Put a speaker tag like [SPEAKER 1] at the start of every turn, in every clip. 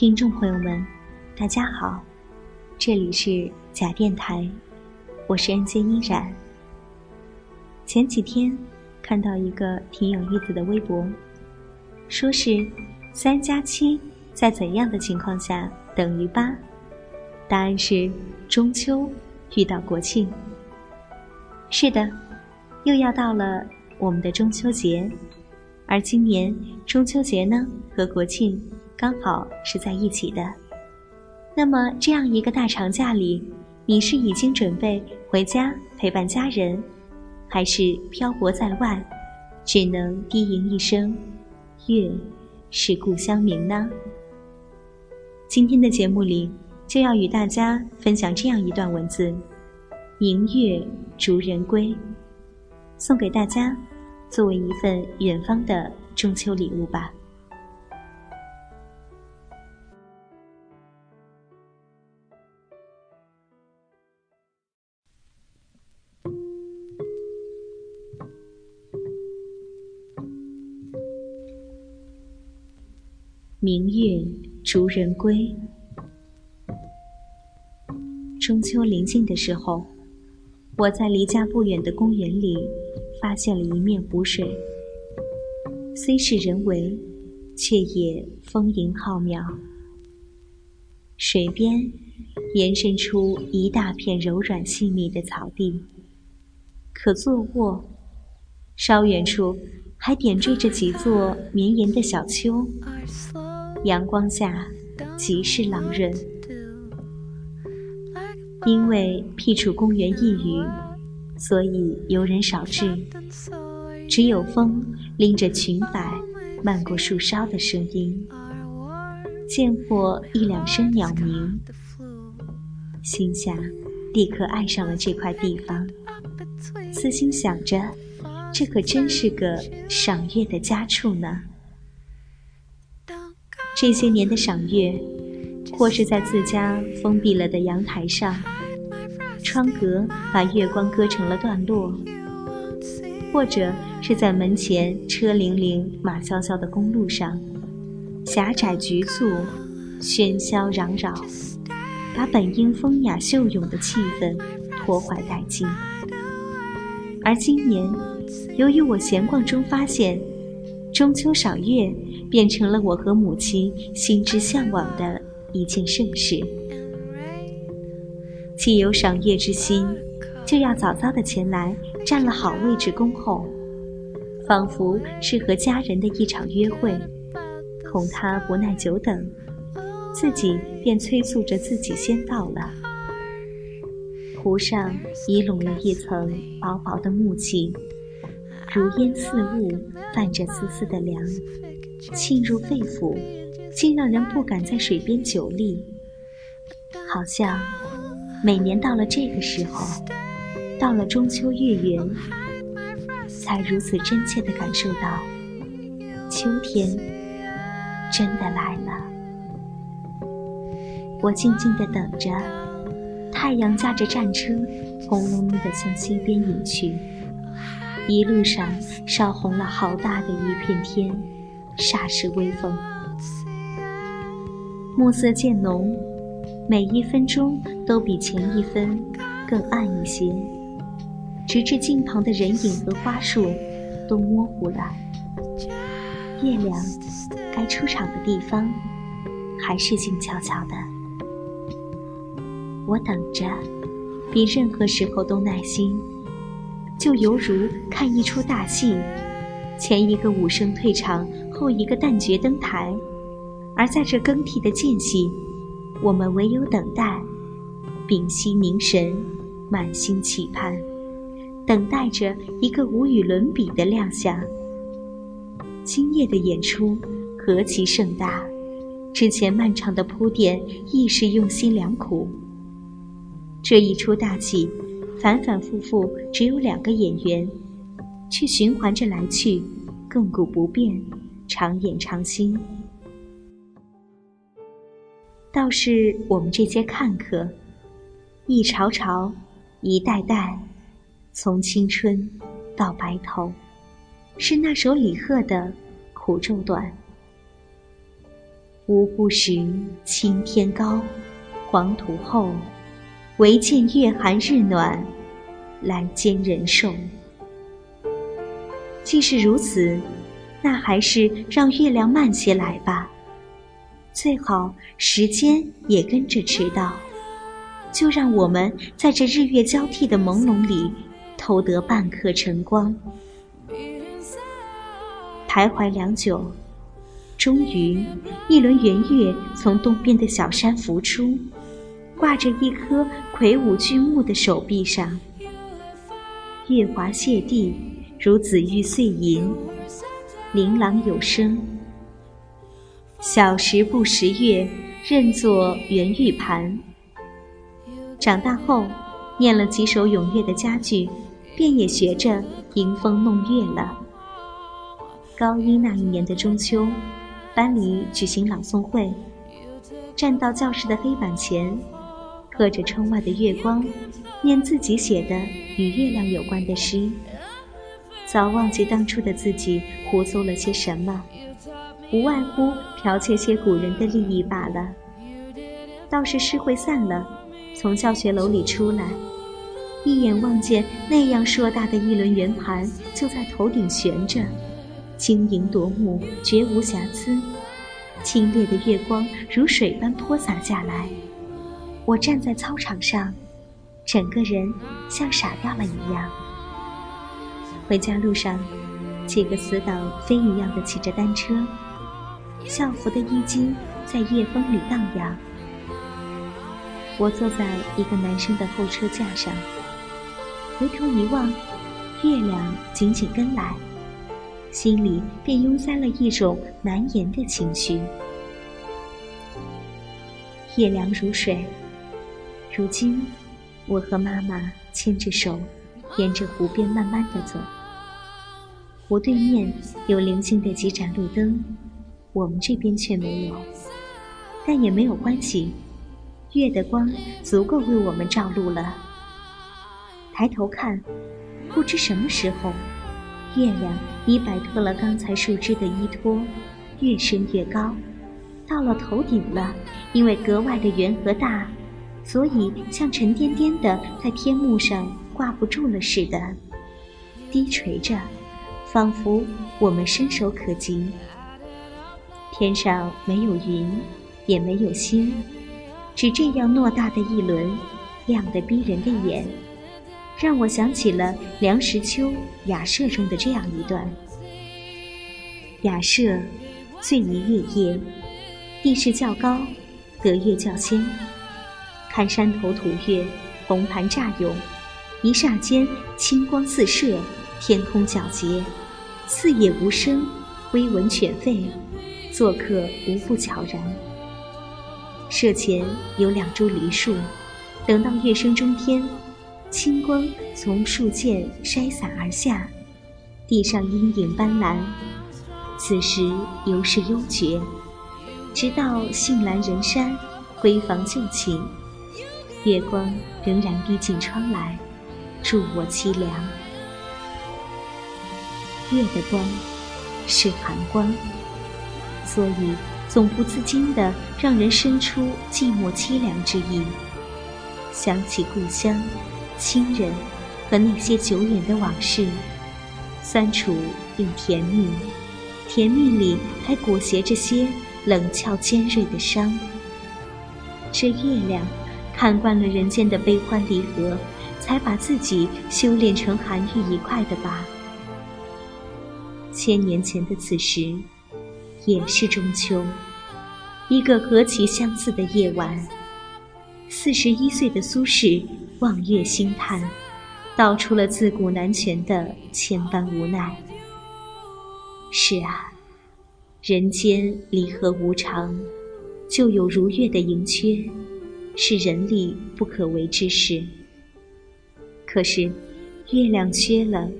[SPEAKER 1] 听众朋友们，大家好，这里是假电台，我是 N J 依然。前几天看到一个挺有意思的微博，说是三加七在怎样的情况下等于八？答案是中秋遇到国庆。是的，又要到了我们的中秋节，而今年中秋节呢和国庆。刚好是在一起的。那么，这样一个大长假里，你是已经准备回家陪伴家人，还是漂泊在外，只能低吟一声“月是故乡明”呢？今天的节目里，就要与大家分享这样一段文字：“明月逐人归”，送给大家，作为一份远方的中秋礼物吧。明月逐人归。中秋临近的时候，我在离家不远的公园里发现了一面湖水，虽是人为，却也丰盈浩渺。水边延伸出一大片柔软细密的草地，可坐卧；稍远处还点缀着几座绵延的小丘。阳光下极是朗润，因为僻处公园一隅，所以游人少至，只有风拎着裙摆漫过树梢的声音，见过一两声鸟鸣，心下立刻爱上了这块地方，私心想着，这可真是个赏月的佳处呢。这些年的赏月，或是在自家封闭了的阳台上，窗格把月光割成了段落；或者是在门前车铃铃、马萧萧的公路上，狭窄局促，喧嚣攘扰，把本应风雅秀勇的气氛拖坏殆尽。而今年，由于我闲逛中发现，中秋赏月。变成了我和母亲心之向往的一件盛事。既有赏月之心，就要早早的前来，占了好位置恭候，仿佛是和家人的一场约会。恐他不耐久等，自己便催促着自己先到了。湖上已拢了一层薄薄的雾气，如烟似雾，泛着丝丝的凉。沁入肺腑，竟让人不敢在水边久立。好像每年到了这个时候，到了中秋月圆，才如此真切地感受到秋天真的来了。我静静地等着，太阳驾着战车，轰隆隆地向西边隐去，一路上烧红了好大的一片天。霎时微风，暮色渐浓，每一分钟都比前一分更暗一些，直至近旁的人影和花树都模糊了。月亮该出场的地方，还是静悄悄的。我等着，比任何时候都耐心，就犹如看一出大戏，前一个武生退场。后一个旦角登台，而在这更替的间隙，我们唯有等待，屏息凝神，满心期盼，等待着一个无与伦比的亮相。今夜的演出何其盛大，之前漫长的铺垫亦是用心良苦。这一出大戏，反反复复只有两个演员，却循环着来去，亘古不变，常演常新。倒是我们这些看客，一朝朝，一代代，从青春到白头，是那首李贺的《苦昼短》。无不识青天高，黄土厚，唯见月寒日暖，来煎人寿。既是如此，那还是让月亮慢些来吧。最好时间也跟着迟到，就让我们在这日月交替的朦胧里，偷得半刻晨光。徘徊良久，终于一轮圆月从东边的小山浮出，挂着一颗魁梧巨木的手臂上。月华泻地，如紫玉碎银，琳琅有声。小时不识月，认作圆玉盘。长大后，念了几首咏月的佳句，便也学着迎风弄月了。高一那一年的中秋，班里举行朗诵会，站到教室的黑板前，隔着窗外的月光，念自己写的与月亮有关的诗。早忘记当初的自己胡诌了些什么。无外乎剽窃些古人的利益罢了。倒是诗会散了，从教学楼里出来，一眼望见那样硕大的一轮圆盘就在头顶悬着，晶莹夺目，绝无瑕疵。清冽的月光如水般泼洒下来，我站在操场上，整个人像傻掉了一样。回家路上，几个死党飞一样的骑着单车。校服的衣襟在夜风里荡漾。我坐在一个男生的后车架上，回头一望，月亮紧紧跟来，心里便拥塞了一种难言的情绪。夜凉如水，如今，我和妈妈牵着手，沿着湖边慢慢的走。湖对面有零星的几盏路灯。我们这边却没有，但也没有关系，月的光足够为我们照路了。抬头看，不知什么时候，月亮已摆脱了刚才树枝的依托，越升越高，到了头顶了。因为格外的圆和大，所以像沉甸甸的在天幕上挂不住了似的，低垂着，仿佛我们伸手可及。天上没有云，也没有星，只这样偌大的一轮，亮得逼人的眼，让我想起了梁实秋《雅舍》中的这样一段：雅舍，醉于月夜，地势较高，得月较先。看山头吐月，红盘乍涌，一霎间清光四射，天空皎洁，四野无声，微闻犬吠。做客无不悄然。舍前有两株梨树，等到月升中天，清光从树间筛洒而下，地上阴影斑斓。此时犹是幽绝，直到杏阑人山，闺房旧寝，月光仍然逼进窗来，助我凄凉。月的光是寒光。所以，总不自禁地让人生出寂寞凄凉之意。想起故乡、亲人和那些久远的往事，酸楚又甜蜜，甜蜜里还裹挟着些冷峭尖锐的伤。这月亮看惯了人间的悲欢离合，才把自己修炼成寒玉一块的吧。千年前的此时。也是中秋，一个何其相似的夜晚。四十一岁的苏轼望月兴叹，道出了自古难全的千般无奈。是啊，人间离合无常，就有如月的盈缺，是人力不可为之事。可是，月亮缺了，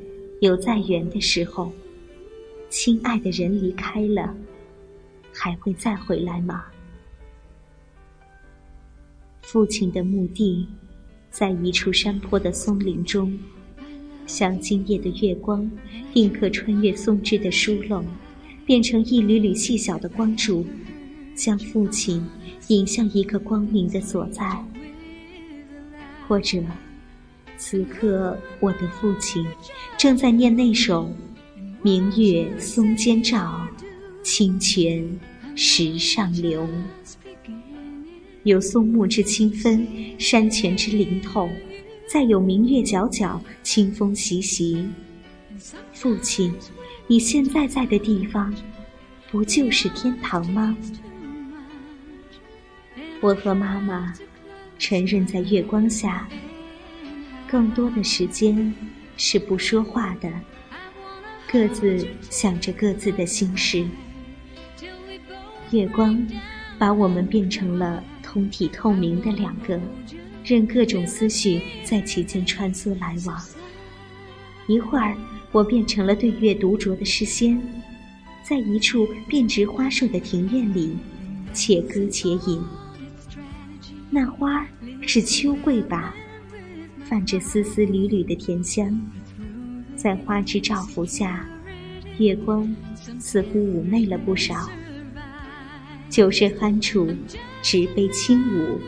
[SPEAKER 1] 有再圆的时候；亲爱的人离开了，还会再回来吗？父亲的墓地，在一处山坡的松林中，像今夜的月光，定可穿越松枝的疏漏，变成一缕缕细小的光柱，将父亲引向一个光明的所在。或者，此刻我的父亲正在念那首“明月松间照，清泉石上流”。有松木之清芬，山泉之灵透，再有明月皎皎，清风习习。父亲，你现在在的地方，不就是天堂吗？我和妈妈承认，在月光下，更多的时间是不说话的，各自想着各自的心事。月光把我们变成了。通体透明的两个，任各种思绪在其间穿梭来往。一会儿，我变成了对月独酌的诗仙，在一处遍植花树的庭院里，且歌且饮。那花是秋桂吧，泛着丝丝缕缕的甜香，在花枝照拂下，月光似乎妩媚了不少。酒是酣处，执杯轻舞，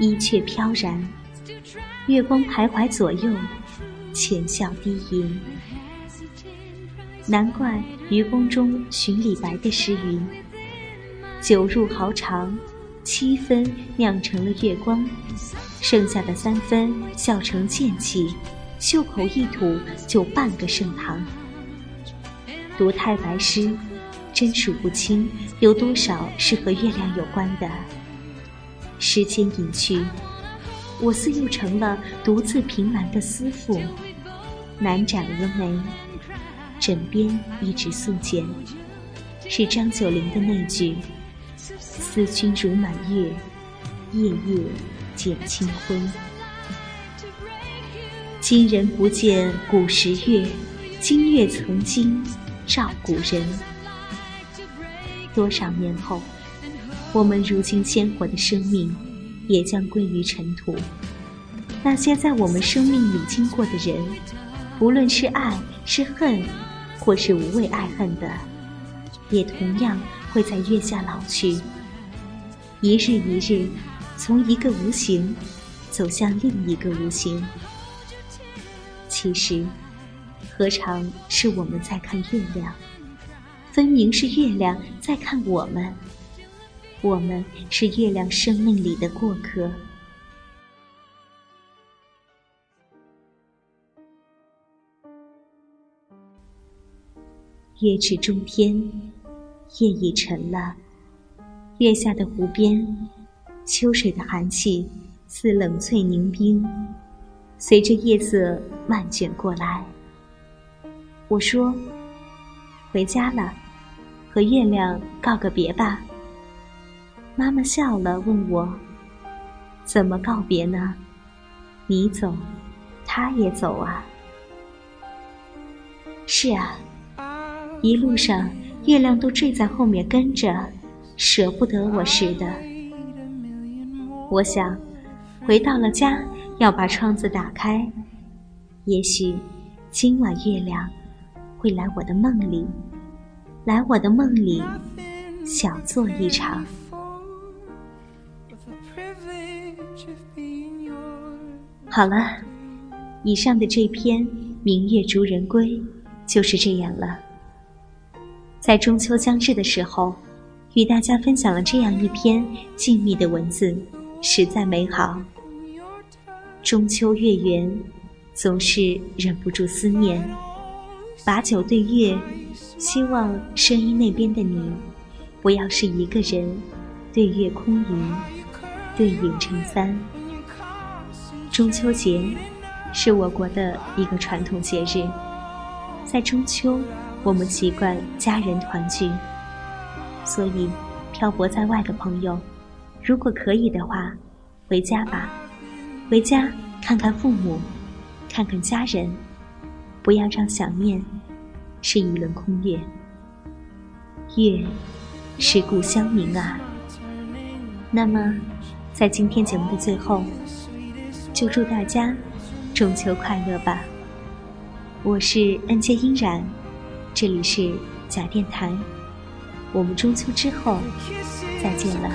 [SPEAKER 1] 衣却飘然。月光徘徊左右，浅笑低吟。难怪愚公中寻李白的诗云：“酒入豪肠，七分酿成了月光，剩下的三分笑成剑气，袖口一吐就半个盛唐。”读太白诗。真数不清有多少是和月亮有关的。时间隐去，我似又成了独自凭栏的思妇，难展蛾眉，枕边一纸素笺，是张九龄的那句：“思君如满月，夜夜减清辉。”今人不见古时月，今月曾经照古人。多少年后，我们如今鲜活的生命，也将归于尘土。那些在我们生命里经过的人，不论是爱是恨，或是无谓爱恨的，也同样会在月下老去。一日一日，从一个无形走向另一个无形。其实，何尝是我们在看月亮？分明是月亮在看我们，我们是月亮生命里的过客。月至中天，夜已沉了。月下的湖边，秋水的寒气似冷翠凝冰，随着夜色漫卷过来。我说。回家了，和月亮告个别吧。妈妈笑了，问我：“怎么告别呢？你走，他也走啊。”是啊，一路上月亮都坠在后面跟着，舍不得我似的。我想，回到了家，要把窗子打开，也许今晚月亮。会来我的梦里，来我的梦里，小坐一场。好了，以上的这篇《明月逐人归》就是这样了。在中秋将至的时候，与大家分享了这样一篇静谧的文字，实在美好。中秋月圆，总是忍不住思念。把酒对月，希望声音那边的你，不要是一个人对月空吟，对影成三。中秋节，是我国的一个传统节日，在中秋，我们习惯家人团聚，所以漂泊在外的朋友，如果可以的话，回家吧，回家看看父母，看看家人，不要让想念是一轮空月。月是故乡明啊。那么，在今天节目的最后，就祝大家。中秋快乐吧！我是恩杰音然，这里是假电台，我们中秋之后再见了。